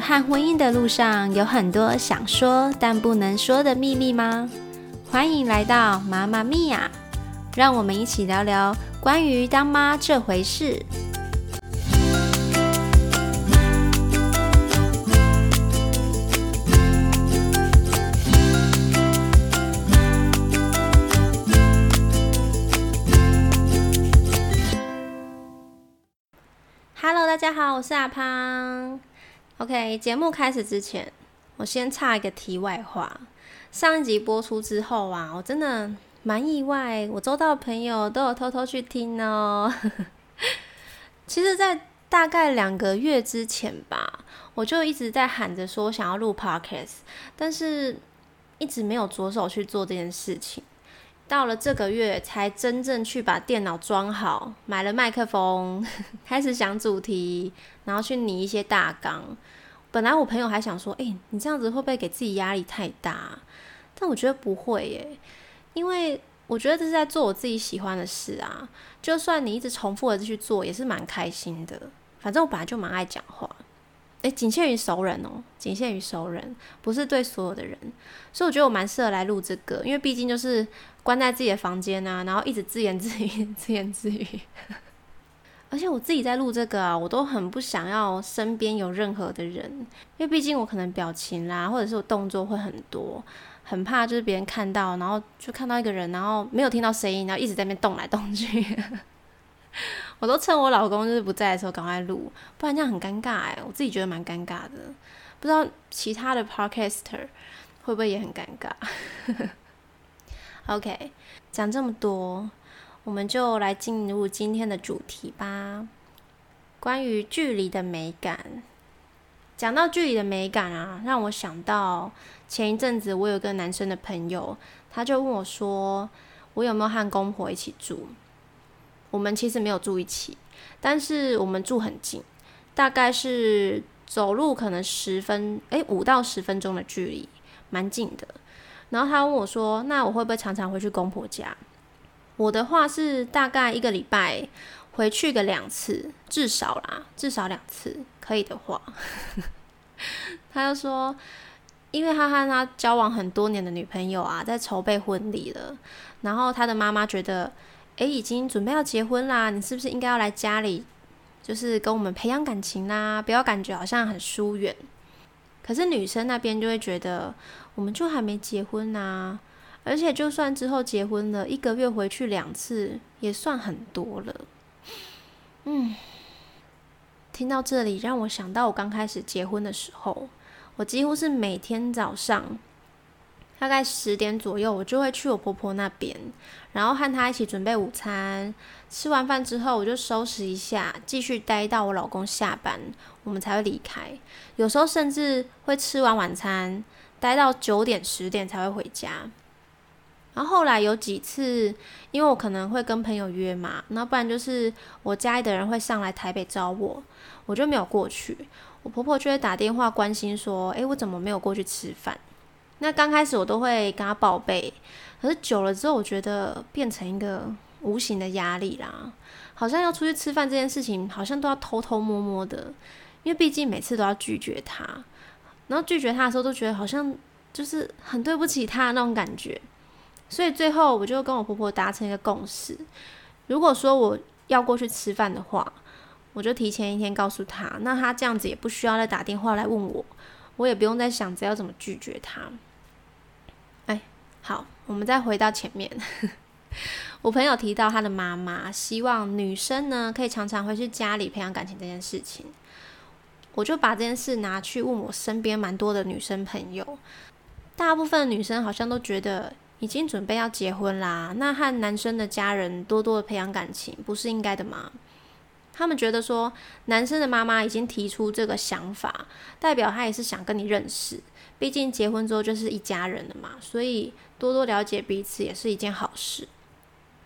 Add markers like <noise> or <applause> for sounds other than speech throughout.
和婚姻的路上，有很多想说但不能说的秘密吗？欢迎来到妈妈咪呀，让我们一起聊聊关于当妈这回事。Hello，大家好，我是阿胖。OK，节目开始之前，我先插一个题外话。上一集播出之后啊，我真的蛮意外，我周到的朋友都有偷偷去听哦。<laughs> 其实，在大概两个月之前吧，我就一直在喊着说想要录 Podcast，但是一直没有着手去做这件事情。到了这个月，才真正去把电脑装好，买了麦克风，<laughs> 开始想主题，然后去拟一些大纲。本来我朋友还想说：“哎，你这样子会不会给自己压力太大？”但我觉得不会耶，因为我觉得这是在做我自己喜欢的事啊。就算你一直重复的去做，也是蛮开心的。反正我本来就蛮爱讲话。诶，仅限于熟人哦，仅限于熟人，不是对所有的人。所以我觉得我蛮适合来录这个，因为毕竟就是关在自己的房间啊，然后一直自言自语，<laughs> 自言自语。而且我自己在录这个啊，我都很不想要身边有任何的人，因为毕竟我可能表情啦，或者是我动作会很多，很怕就是别人看到，然后就看到一个人，然后没有听到声音，然后一直在那边动来动去。<laughs> 我都趁我老公就是不在的时候赶快录，不然这样很尴尬哎，我自己觉得蛮尴尬的。不知道其他的 podcaster 会不会也很尴尬？<laughs> OK，讲这么多，我们就来进入今天的主题吧。关于距离的美感，讲到距离的美感啊，让我想到前一阵子我有个男生的朋友，他就问我说，我有没有和公婆一起住？我们其实没有住一起，但是我们住很近，大概是走路可能十分诶五到十分钟的距离，蛮近的。然后他问我说：“那我会不会常常回去公婆家？”我的话是大概一个礼拜回去个两次，至少啦，至少两次，可以的话。<laughs> 他就说，因为他和他交往很多年的女朋友啊，在筹备婚礼了，然后他的妈妈觉得。诶，已经准备要结婚啦，你是不是应该要来家里，就是跟我们培养感情啦？不要感觉好像很疏远。可是女生那边就会觉得，我们就还没结婚呐，而且就算之后结婚了，一个月回去两次也算很多了。嗯，听到这里，让我想到我刚开始结婚的时候，我几乎是每天早上。大概十点左右，我就会去我婆婆那边，然后和她一起准备午餐。吃完饭之后，我就收拾一下，继续待到我老公下班，我们才会离开。有时候甚至会吃完晚餐，待到九点十点才会回家。然后后来有几次，因为我可能会跟朋友约嘛，那不然就是我家里的人会上来台北找我，我就没有过去。我婆婆就会打电话关心说：“诶，我怎么没有过去吃饭？”那刚开始我都会跟他报备，可是久了之后，我觉得变成一个无形的压力啦。好像要出去吃饭这件事情，好像都要偷偷摸摸的，因为毕竟每次都要拒绝他，然后拒绝他的时候都觉得好像就是很对不起他那种感觉。所以最后我就跟我婆婆达成一个共识：如果说我要过去吃饭的话，我就提前一天告诉他，那他这样子也不需要再打电话来问我，我也不用再想着要怎么拒绝他。好，我们再回到前面。<laughs> 我朋友提到他的妈妈希望女生呢可以常常回去家里培养感情这件事情，我就把这件事拿去问我身边蛮多的女生朋友。大部分女生好像都觉得已经准备要结婚啦，那和男生的家人多多的培养感情不是应该的吗？他们觉得说男生的妈妈已经提出这个想法，代表他也是想跟你认识。毕竟结婚之后就是一家人了嘛，所以多多了解彼此也是一件好事。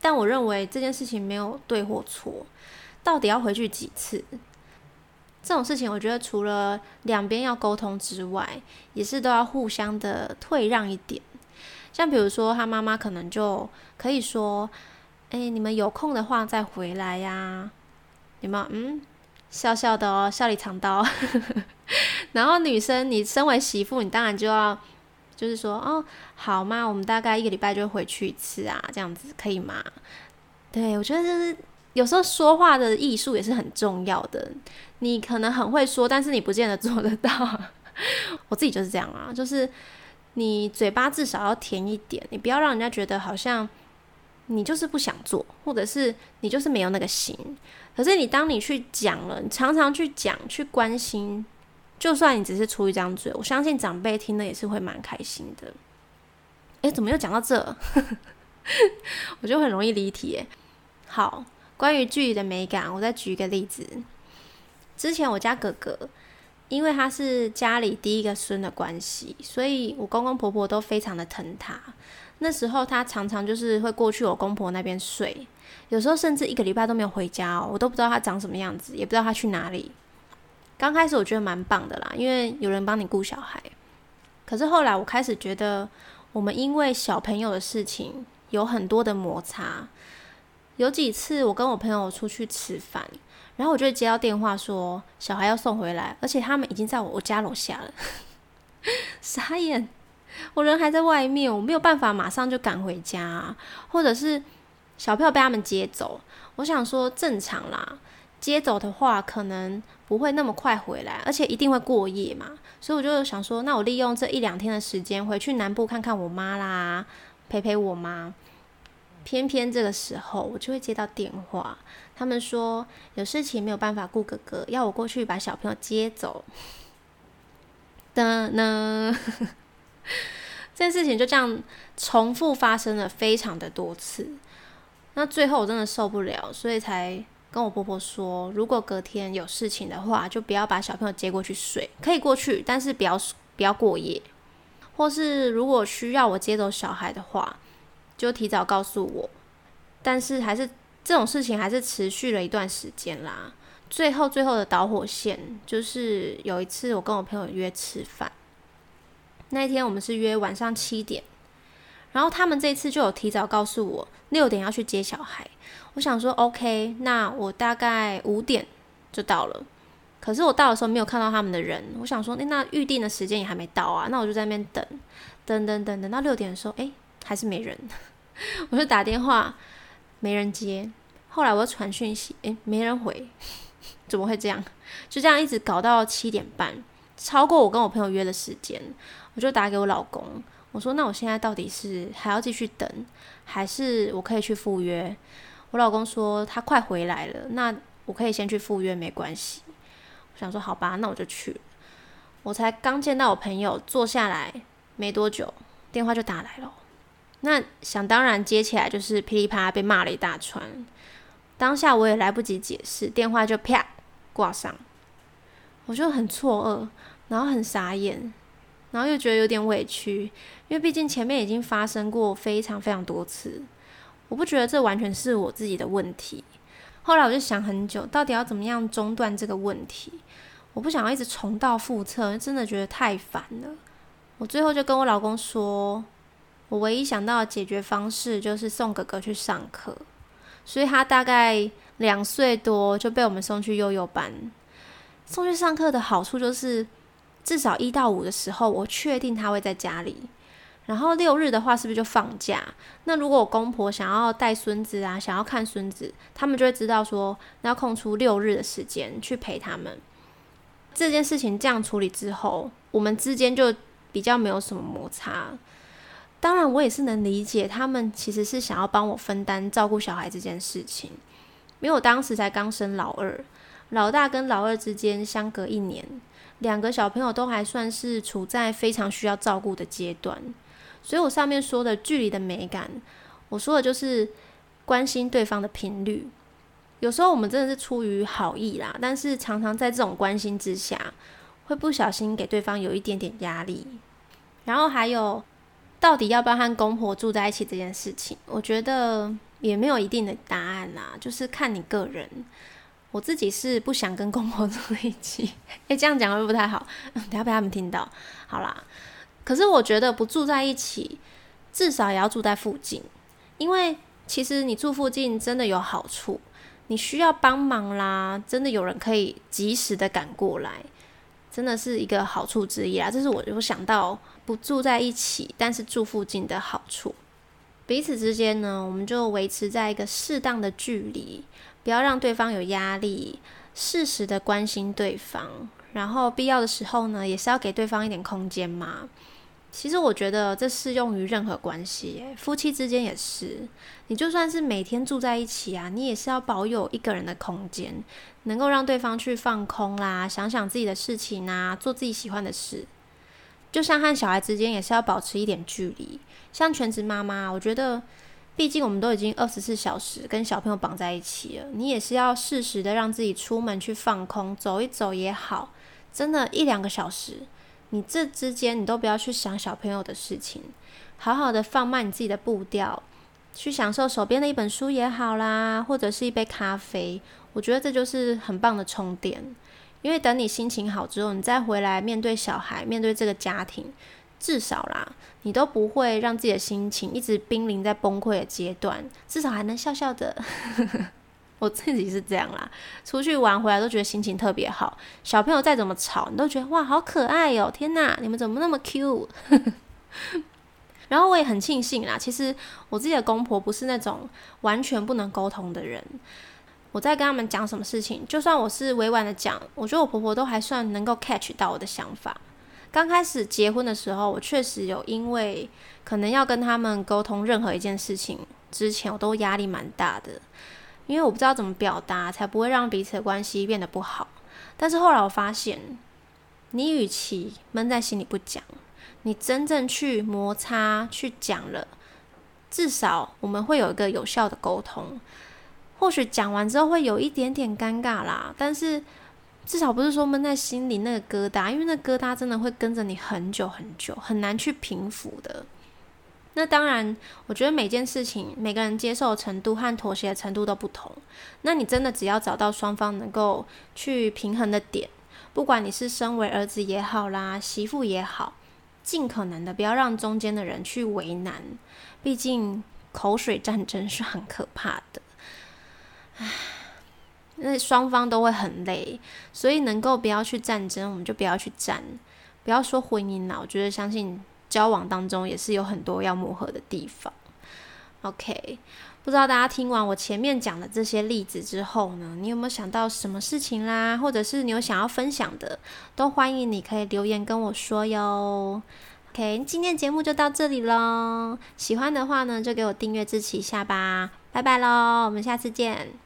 但我认为这件事情没有对或错，到底要回去几次？这种事情，我觉得除了两边要沟通之外，也是都要互相的退让一点。像比如说，他妈妈可能就可以说：“哎，你们有空的话再回来呀。”你们？嗯，笑笑的哦，笑里藏刀。<laughs> 然后女生，你身为媳妇，你当然就要就是说，哦，好吗？我们大概一个礼拜就回去一次啊，这样子可以吗？对我觉得就是有时候说话的艺术也是很重要的。你可能很会说，但是你不见得做得到。<laughs> 我自己就是这样啊，就是你嘴巴至少要甜一点，你不要让人家觉得好像你就是不想做，或者是你就是没有那个心。可是你当你去讲了，你常常去讲、去关心，就算你只是出一张嘴，我相信长辈听了也是会蛮开心的。诶，怎么又讲到这？<laughs> 我就很容易离题。好，关于距离的美感，我再举一个例子。之前我家哥哥，因为他是家里第一个孙的关系，所以我公公婆婆都非常的疼他。那时候他常常就是会过去我公婆那边睡，有时候甚至一个礼拜都没有回家哦，我都不知道他长什么样子，也不知道他去哪里。刚开始我觉得蛮棒的啦，因为有人帮你顾小孩。可是后来我开始觉得，我们因为小朋友的事情有很多的摩擦。有几次我跟我朋友出去吃饭。然后我就接到电话说小孩要送回来，而且他们已经在我家楼下了，<laughs> 傻眼！我人还在外面，我没有办法马上就赶回家，或者是小朋友被他们接走。我想说正常啦，接走的话可能不会那么快回来，而且一定会过夜嘛。所以我就想说，那我利用这一两天的时间回去南部看看我妈啦，陪陪我妈。偏偏这个时候我就会接到电话。他们说有事情没有办法顾哥哥，要我过去把小朋友接走。的呢，<laughs> 这件事情就这样重复发生了非常的多次。那最后我真的受不了，所以才跟我婆婆说，如果隔天有事情的话，就不要把小朋友接过去睡，可以过去，但是不要不要过夜。或是如果需要我接走小孩的话，就提早告诉我。但是还是。这种事情还是持续了一段时间啦。最后，最后的导火线就是有一次我跟我朋友约吃饭，那一天我们是约晚上七点，然后他们这次就有提早告诉我六点要去接小孩。我想说 OK，那我大概五点就到了。可是我到的时候没有看到他们的人，我想说，诶，那预定的时间也还没到啊，那我就在那边等，等等等等到六点的时候，诶，还是没人，<laughs> 我就打电话。没人接，后来我又传讯息，诶，没人回，怎么会这样？就这样一直搞到七点半，超过我跟我朋友约的时间，我就打给我老公，我说：“那我现在到底是还要继续等，还是我可以去赴约？”我老公说他快回来了，那我可以先去赴约，没关系。我想说好吧，那我就去。我才刚见到我朋友坐下来没多久，电话就打来了。那想当然接起来就是噼里啪啦被骂了一大串，当下我也来不及解释，电话就啪挂上，我就很错愕，然后很傻眼，然后又觉得有点委屈，因为毕竟前面已经发生过非常非常多次，我不觉得这完全是我自己的问题。后来我就想很久，到底要怎么样中断这个问题？我不想要一直重蹈覆辙，真的觉得太烦了。我最后就跟我老公说。我唯一想到的解决方式就是送哥哥去上课，所以他大概两岁多就被我们送去幼幼班。送去上课的好处就是，至少一到五的时候，我确定他会在家里。然后六日的话，是不是就放假？那如果我公婆想要带孙子啊，想要看孙子，他们就会知道说，那要空出六日的时间去陪他们。这件事情这样处理之后，我们之间就比较没有什么摩擦。当然，我也是能理解他们其实是想要帮我分担照顾小孩这件事情，因为我当时才刚生老二，老大跟老二之间相隔一年，两个小朋友都还算是处在非常需要照顾的阶段，所以我上面说的距离的美感，我说的就是关心对方的频率。有时候我们真的是出于好意啦，但是常常在这种关心之下，会不小心给对方有一点点压力，然后还有。到底要不要和公婆住在一起这件事情，我觉得也没有一定的答案啦，就是看你个人。我自己是不想跟公婆 <laughs> 住一起，诶，这样讲会不太好，<laughs> 等下被他们听到。好啦，可是我觉得不住在一起，至少也要住在附近，因为其实你住附近真的有好处。你需要帮忙啦，真的有人可以及时的赶过来，真的是一个好处之一啊。这是我有想到不住在一起，但是住附近的好处。彼此之间呢，我们就维持在一个适当的距离，不要让对方有压力，适时的关心对方，然后必要的时候呢，也是要给对方一点空间嘛。其实我觉得这适用于任何关系，夫妻之间也是。你就算是每天住在一起啊，你也是要保有一个人的空间，能够让对方去放空啦，想想自己的事情啊，做自己喜欢的事。就像和小孩之间也是要保持一点距离。像全职妈妈，我觉得，毕竟我们都已经二十四小时跟小朋友绑在一起了，你也是要适时的让自己出门去放空，走一走也好，真的，一两个小时。你这之间，你都不要去想小朋友的事情，好好的放慢你自己的步调，去享受手边的一本书也好啦，或者是一杯咖啡，我觉得这就是很棒的充电。因为等你心情好之后，你再回来面对小孩，面对这个家庭，至少啦，你都不会让自己的心情一直濒临在崩溃的阶段，至少还能笑笑的。<laughs> 我自己是这样啦，出去玩回来都觉得心情特别好。小朋友再怎么吵，你都觉得哇，好可爱哟！天哪，你们怎么那么 Q？<laughs> 然后我也很庆幸啦，其实我自己的公婆不是那种完全不能沟通的人。我在跟他们讲什么事情，就算我是委婉的讲，我觉得我婆婆都还算能够 catch 到我的想法。刚开始结婚的时候，我确实有因为可能要跟他们沟通任何一件事情之前，我都压力蛮大的。因为我不知道怎么表达，才不会让彼此的关系变得不好。但是后来我发现，你与其闷在心里不讲，你真正去摩擦、去讲了，至少我们会有一个有效的沟通。或许讲完之后会有一点点尴尬啦，但是至少不是说闷在心里那个疙瘩，因为那疙瘩真的会跟着你很久很久，很难去平复的。那当然，我觉得每件事情每个人接受程度和妥协程度都不同。那你真的只要找到双方能够去平衡的点，不管你是身为儿子也好啦，媳妇也好，尽可能的不要让中间的人去为难。毕竟口水战争是很可怕的，唉，那双方都会很累，所以能够不要去战争，我们就不要去战。不要说婚姻啦，我觉得相信。交往当中也是有很多要磨合的地方。OK，不知道大家听完我前面讲的这些例子之后呢，你有没有想到什么事情啦？或者是你有想要分享的，都欢迎你可以留言跟我说哟。OK，今天节目就到这里喽。喜欢的话呢，就给我订阅支持一下吧。拜拜喽，我们下次见。